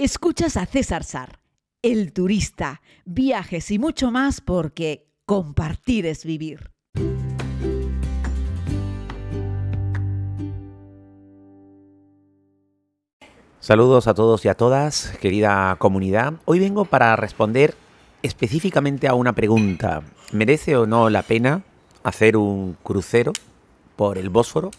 Escuchas a César Sar, el turista, viajes y mucho más porque compartir es vivir. Saludos a todos y a todas, querida comunidad. Hoy vengo para responder específicamente a una pregunta. ¿Merece o no la pena hacer un crucero por el Bósforo?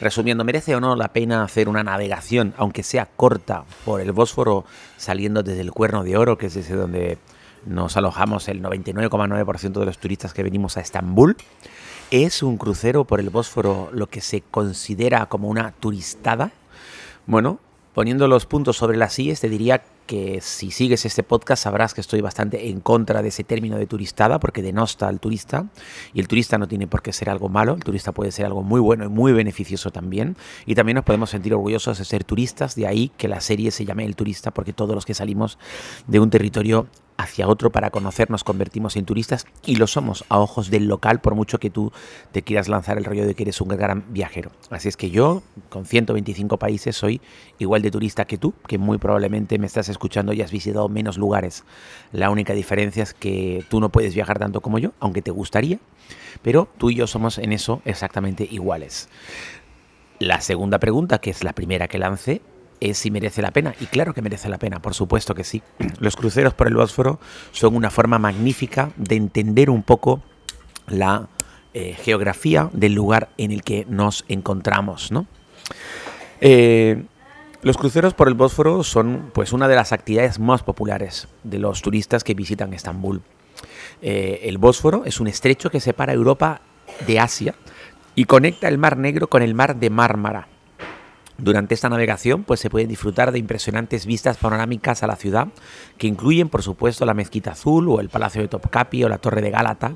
Resumiendo, ¿merece o no la pena hacer una navegación, aunque sea corta, por el Bósforo saliendo desde el Cuerno de Oro, que es desde donde nos alojamos el 99,9% de los turistas que venimos a Estambul? ¿Es un crucero por el Bósforo lo que se considera como una turistada? Bueno, poniendo los puntos sobre las sillas, te diría que si sigues este podcast sabrás que estoy bastante en contra de ese término de turistada porque denosta al turista y el turista no tiene por qué ser algo malo, el turista puede ser algo muy bueno y muy beneficioso también y también nos podemos sentir orgullosos de ser turistas, de ahí que la serie se llame El Turista porque todos los que salimos de un territorio hacia otro para conocer nos convertimos en turistas y lo somos a ojos del local por mucho que tú te quieras lanzar el rollo de que eres un gran viajero. Así es que yo con 125 países soy igual de turista que tú, que muy probablemente me estás escuchando y has visitado menos lugares. La única diferencia es que tú no puedes viajar tanto como yo, aunque te gustaría, pero tú y yo somos en eso exactamente iguales. La segunda pregunta, que es la primera que lancé, es si merece la pena. Y claro que merece la pena, por supuesto que sí. Los cruceros por el Bósforo son una forma magnífica de entender un poco la eh, geografía del lugar en el que nos encontramos. ¿no? Eh, los cruceros por el Bósforo son pues, una de las actividades más populares de los turistas que visitan Estambul. Eh, el Bósforo es un estrecho que separa Europa de Asia y conecta el Mar Negro con el Mar de Mármara. Durante esta navegación pues, se pueden disfrutar de impresionantes vistas panorámicas a la ciudad, que incluyen por supuesto la Mezquita Azul o el Palacio de Topkapi o la Torre de Gálata.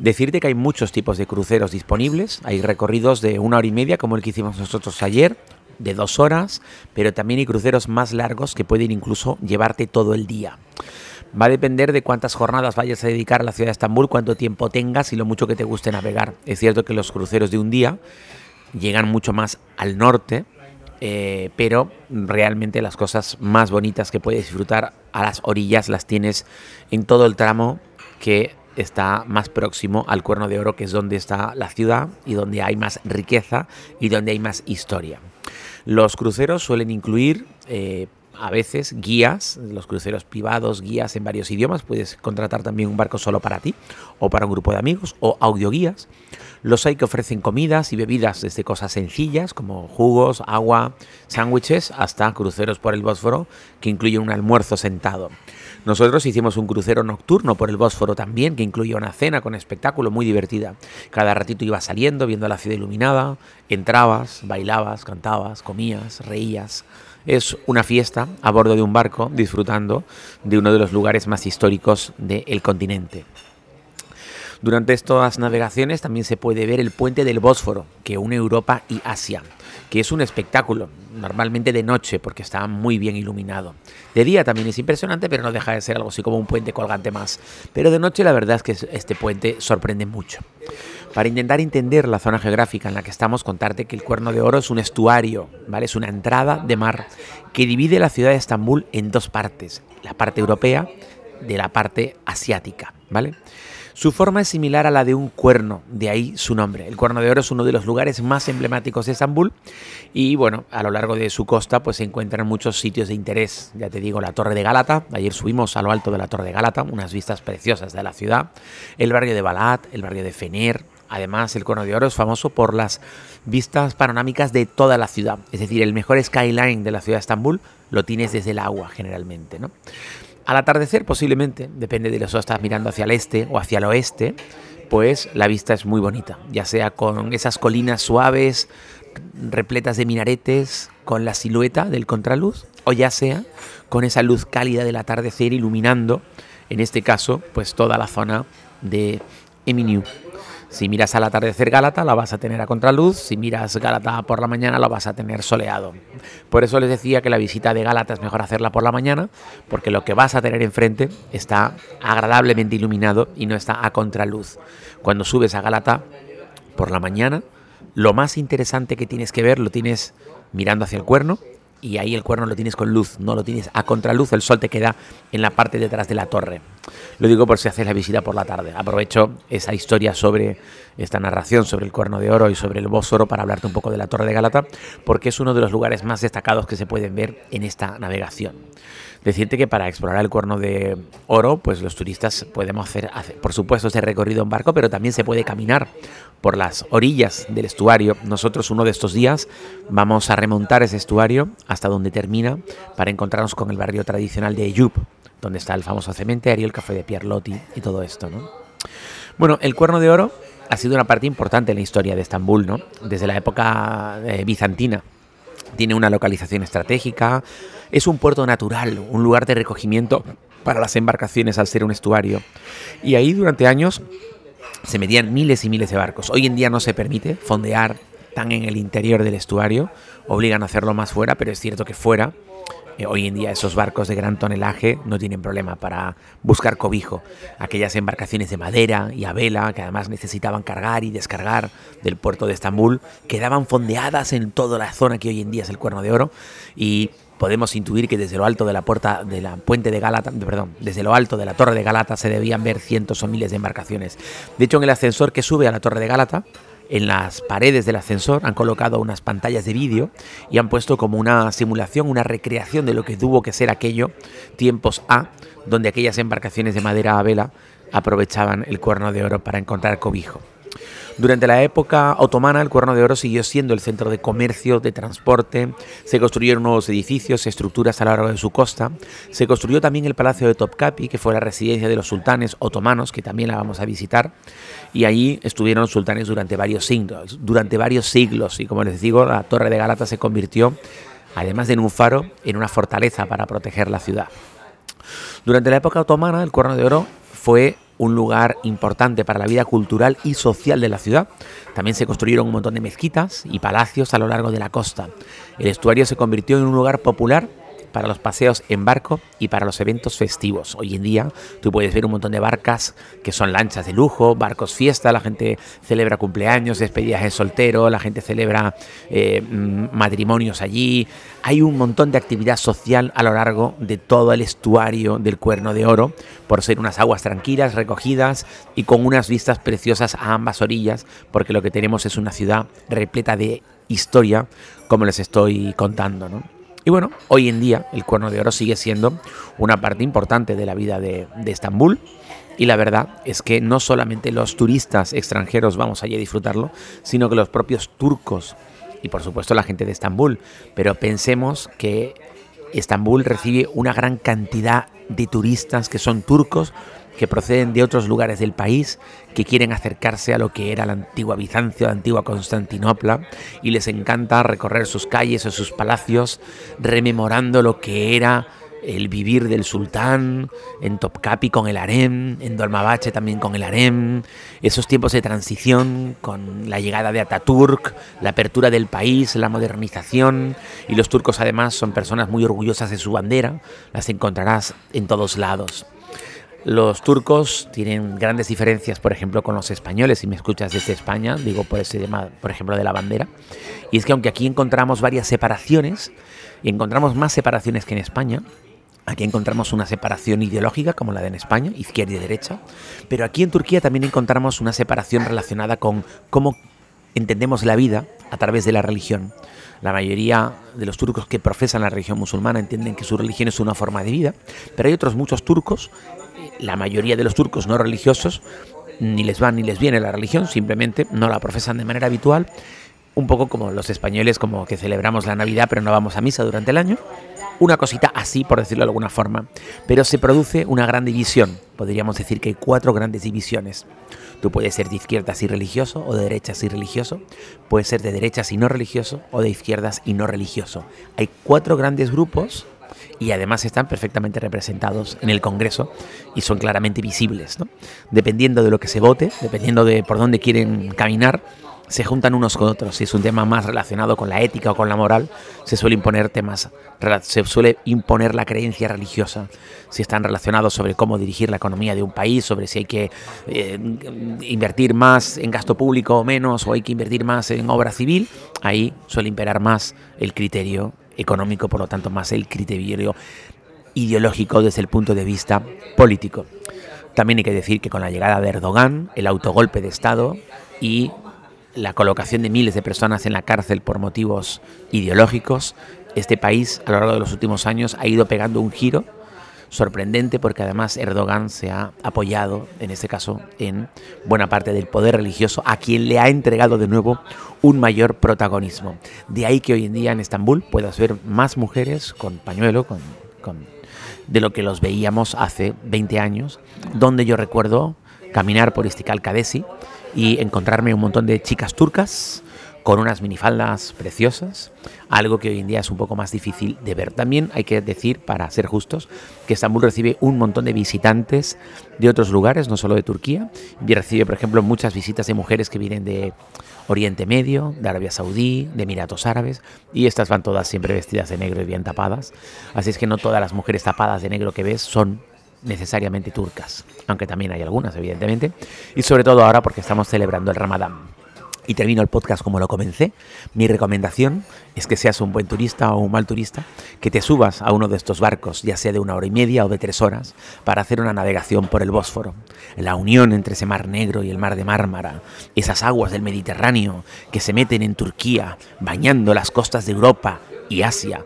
Decirte que hay muchos tipos de cruceros disponibles, hay recorridos de una hora y media como el que hicimos nosotros ayer, de dos horas, pero también hay cruceros más largos que pueden incluso llevarte todo el día. Va a depender de cuántas jornadas vayas a dedicar a la ciudad de Estambul, cuánto tiempo tengas y lo mucho que te guste navegar. Es cierto que los cruceros de un día llegan mucho más al norte, eh, pero realmente las cosas más bonitas que puedes disfrutar a las orillas las tienes en todo el tramo que está más próximo al Cuerno de Oro, que es donde está la ciudad y donde hay más riqueza y donde hay más historia. Los cruceros suelen incluir eh, a veces guías, los cruceros privados, guías en varios idiomas. Puedes contratar también un barco solo para ti o para un grupo de amigos o audioguías. Los hay que ofrecen comidas y bebidas desde cosas sencillas como jugos, agua, sándwiches, hasta cruceros por el Bósforo que incluyen un almuerzo sentado. Nosotros hicimos un crucero nocturno por el Bósforo también, que incluía una cena con espectáculo muy divertida. Cada ratito ibas saliendo, viendo la ciudad iluminada, entrabas, bailabas, cantabas, comías, reías. Es una fiesta a bordo de un barco disfrutando de uno de los lugares más históricos del continente. Durante estas navegaciones también se puede ver el puente del Bósforo, que une Europa y Asia, que es un espectáculo, normalmente de noche, porque está muy bien iluminado. De día también es impresionante, pero no deja de ser algo así como un puente colgante más. Pero de noche la verdad es que este puente sorprende mucho. Para intentar entender la zona geográfica en la que estamos, contarte que el Cuerno de Oro es un estuario, ¿vale? Es una entrada de mar que divide la ciudad de Estambul en dos partes, la parte europea de la parte asiática, ¿vale? Su forma es similar a la de un cuerno, de ahí su nombre. El Cuerno de Oro es uno de los lugares más emblemáticos de Estambul y bueno, a lo largo de su costa pues se encuentran muchos sitios de interés. Ya te digo, la Torre de Gálata, ayer subimos a lo alto de la Torre de Gálata, unas vistas preciosas de la ciudad, el barrio de Balat, el barrio de Fener, Además, el Cono de Oro es famoso por las vistas panorámicas de toda la ciudad. Es decir, el mejor skyline de la ciudad de Estambul lo tienes desde el agua generalmente. ¿no? Al atardecer, posiblemente, depende de si estás mirando hacia el este o hacia el oeste, pues la vista es muy bonita, ya sea con esas colinas suaves, repletas de minaretes, con la silueta del contraluz, o ya sea con esa luz cálida del atardecer iluminando, en este caso, pues toda la zona de Eminiu. Si miras al atardecer Gálata, la vas a tener a contraluz. Si miras Gálata por la mañana, la vas a tener soleado. Por eso les decía que la visita de Gálata es mejor hacerla por la mañana, porque lo que vas a tener enfrente está agradablemente iluminado y no está a contraluz. Cuando subes a Gálata por la mañana, lo más interesante que tienes que ver lo tienes mirando hacia el cuerno y ahí el cuerno lo tienes con luz, no lo tienes a contraluz, el sol te queda en la parte detrás de la torre. Lo digo por si haces la visita por la tarde. Aprovecho esa historia sobre esta narración sobre el cuerno de oro y sobre el Bósforo para hablarte un poco de la Torre de Galata, porque es uno de los lugares más destacados que se pueden ver en esta navegación. Decirte que para explorar el cuerno de oro, pues los turistas podemos hacer, por supuesto, ese recorrido en barco, pero también se puede caminar por las orillas del estuario. Nosotros uno de estos días vamos a remontar ese estuario hasta donde termina para encontrarnos con el barrio tradicional de Eyup, donde está el famoso cementerio, el café de Pierlotti y todo esto, ¿no? Bueno, el cuerno de oro ha sido una parte importante en la historia de Estambul, ¿no? Desde la época eh, bizantina. Tiene una localización estratégica, es un puerto natural, un lugar de recogimiento para las embarcaciones al ser un estuario. Y ahí durante años se metían miles y miles de barcos. Hoy en día no se permite fondear tan en el interior del estuario, obligan a hacerlo más fuera, pero es cierto que fuera eh, hoy en día esos barcos de gran tonelaje no tienen problema para buscar cobijo. Aquellas embarcaciones de madera y a vela que además necesitaban cargar y descargar del puerto de Estambul quedaban fondeadas en toda la zona que hoy en día es el Cuerno de Oro y podemos intuir que desde lo alto de la puerta de la puente de Galata, perdón, desde lo alto de la torre de Galata se debían ver cientos o miles de embarcaciones. De hecho, en el ascensor que sube a la torre de Galata en las paredes del ascensor han colocado unas pantallas de vídeo y han puesto como una simulación, una recreación de lo que tuvo que ser aquello, tiempos A, donde aquellas embarcaciones de madera a vela aprovechaban el cuerno de oro para encontrar cobijo. Durante la época otomana, el Cuerno de Oro siguió siendo el centro de comercio, de transporte, se construyeron nuevos edificios, estructuras a lo largo de su costa, se construyó también el Palacio de Topkapi, que fue la residencia de los sultanes otomanos, que también la vamos a visitar, y allí estuvieron los sultanes durante varios siglos, durante varios siglos, y como les digo, la Torre de Galata se convirtió, además de en un faro, en una fortaleza para proteger la ciudad. Durante la época otomana, el Cuerno de Oro fue un lugar importante para la vida cultural y social de la ciudad. También se construyeron un montón de mezquitas y palacios a lo largo de la costa. El estuario se convirtió en un lugar popular para los paseos en barco y para los eventos festivos. Hoy en día tú puedes ver un montón de barcas que son lanchas de lujo, barcos fiesta, la gente celebra cumpleaños, despedidas de soltero, la gente celebra eh, mm, matrimonios allí. Hay un montón de actividad social a lo largo de todo el estuario del Cuerno de Oro, por ser unas aguas tranquilas, recogidas y con unas vistas preciosas a ambas orillas, porque lo que tenemos es una ciudad repleta de historia, como les estoy contando. ¿no? Y bueno, hoy en día el Cuerno de Oro sigue siendo una parte importante de la vida de, Estambul. Y la verdad es que no solamente los turistas extranjeros vamos allí a disfrutarlo, sino que los propios turcos y por supuesto la gente de Estambul. Pero pensemos que Estambul recibe una gran cantidad de turistas que son turcos que proceden de otros lugares del país, que quieren acercarse a lo que era la antigua Bizancio, la antigua Constantinopla, y les encanta recorrer sus calles o sus palacios, rememorando lo que era el vivir del sultán, en Topkapi con el harem, en Dolmabache también con el harem, esos tiempos de transición con la llegada de Ataturk, la apertura del país, la modernización, y los turcos además son personas muy orgullosas de su bandera, las encontrarás en todos lados. Los turcos tienen grandes diferencias, por ejemplo, con los españoles. Si me escuchas desde España, digo por ese tema, por ejemplo, de la bandera. Y es que aunque aquí encontramos varias separaciones, y encontramos más separaciones que en España, Aquí encontramos una separación ideológica como la de en España, izquierda y derecha, pero aquí en Turquía también encontramos una separación relacionada con cómo entendemos la vida a través de la religión. La mayoría de los turcos que profesan la religión musulmana entienden que su religión es una forma de vida, pero hay otros muchos turcos la mayoría de los turcos no religiosos ni les va ni les viene la religión, simplemente no la profesan de manera habitual, un poco como los españoles, como que celebramos la Navidad pero no vamos a misa durante el año, una cosita así, por decirlo de alguna forma, pero se produce una gran división, podríamos decir que hay cuatro grandes divisiones. Tú puedes ser de izquierdas y religioso o de derechas y religioso, puedes ser de derechas y no religioso o de izquierdas y no religioso. Hay cuatro grandes grupos y además están perfectamente representados en el Congreso y son claramente visibles. Dependiendo de lo que se vote, dependiendo de por dónde quieren caminar, se juntan unos con otros. Si es un tema más relacionado con la ética o con la moral, se suele imponer temas, se suele imponer la creencia religiosa. Si están relacionados sobre cómo dirigir la economía de un país, sobre si hay que eh, invertir más en gasto público o menos, o hay que invertir más en obra civil, ahí suele imperar más el criterio económico, por lo tanto más el criterio ideológico desde el punto de vista político. También hay que decir que con la llegada de Erdogan, el autogolpe de Estado y la colocación de miles de personas en la cárcel por motivos ideológicos, este país a lo largo de los últimos años ha ido pegando un giro sorprendente porque además Erdogan se ha apoyado, en este caso, en buena parte del poder religioso, a quien le ha entregado de nuevo un mayor protagonismo. De ahí que hoy en día en Estambul puedas ver más mujeres con pañuelo, con, de lo que los veíamos hace 20 años, donde yo recuerdo caminar por Istiklal Kadesi y encontrarme un montón de chicas turcas con unas minifaldas preciosas, algo que hoy en día es un poco más difícil de ver. También hay que decir, para ser justos, que Estambul recibe un montón de visitantes de otros lugares, no solo de Turquía, y recibe, por ejemplo, muchas visitas de mujeres que vienen de Oriente Medio, de Arabia Saudí, de Emiratos Árabes, y estas van todas siempre vestidas de negro y bien tapadas. Así es que no todas las mujeres tapadas de negro que ves son necesariamente turcas, aunque también hay algunas, evidentemente, y sobre todo ahora porque estamos celebrando el Ramadán. Y termino el podcast como lo comencé. Mi recomendación es que seas un buen turista o un mal turista, que te subas a uno de estos barcos, ya sea de una hora y media o de tres horas, para hacer una navegación por el Bósforo. La unión entre ese mar negro y el mar de Mármara, esas aguas del Mediterráneo que se meten en Turquía, bañando las costas de Europa y Asia,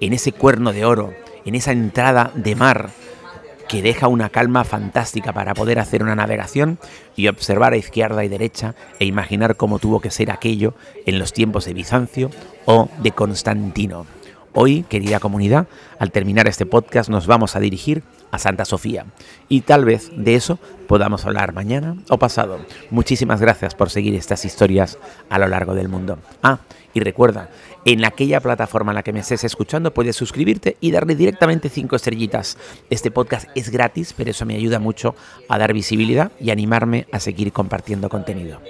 en ese cuerno de oro, en esa entrada de mar que deja una calma fantástica para poder hacer una navegación y observar a izquierda y derecha e imaginar cómo tuvo que ser aquello en los tiempos de Bizancio o de Constantino. Hoy, querida comunidad, al terminar este podcast nos vamos a dirigir a Santa Sofía y tal vez de eso podamos hablar mañana o pasado. Muchísimas gracias por seguir estas historias a lo largo del mundo. Ah, y recuerda, en aquella plataforma en la que me estés escuchando puedes suscribirte y darle directamente cinco estrellitas. Este podcast es gratis, pero eso me ayuda mucho a dar visibilidad y animarme a seguir compartiendo contenido.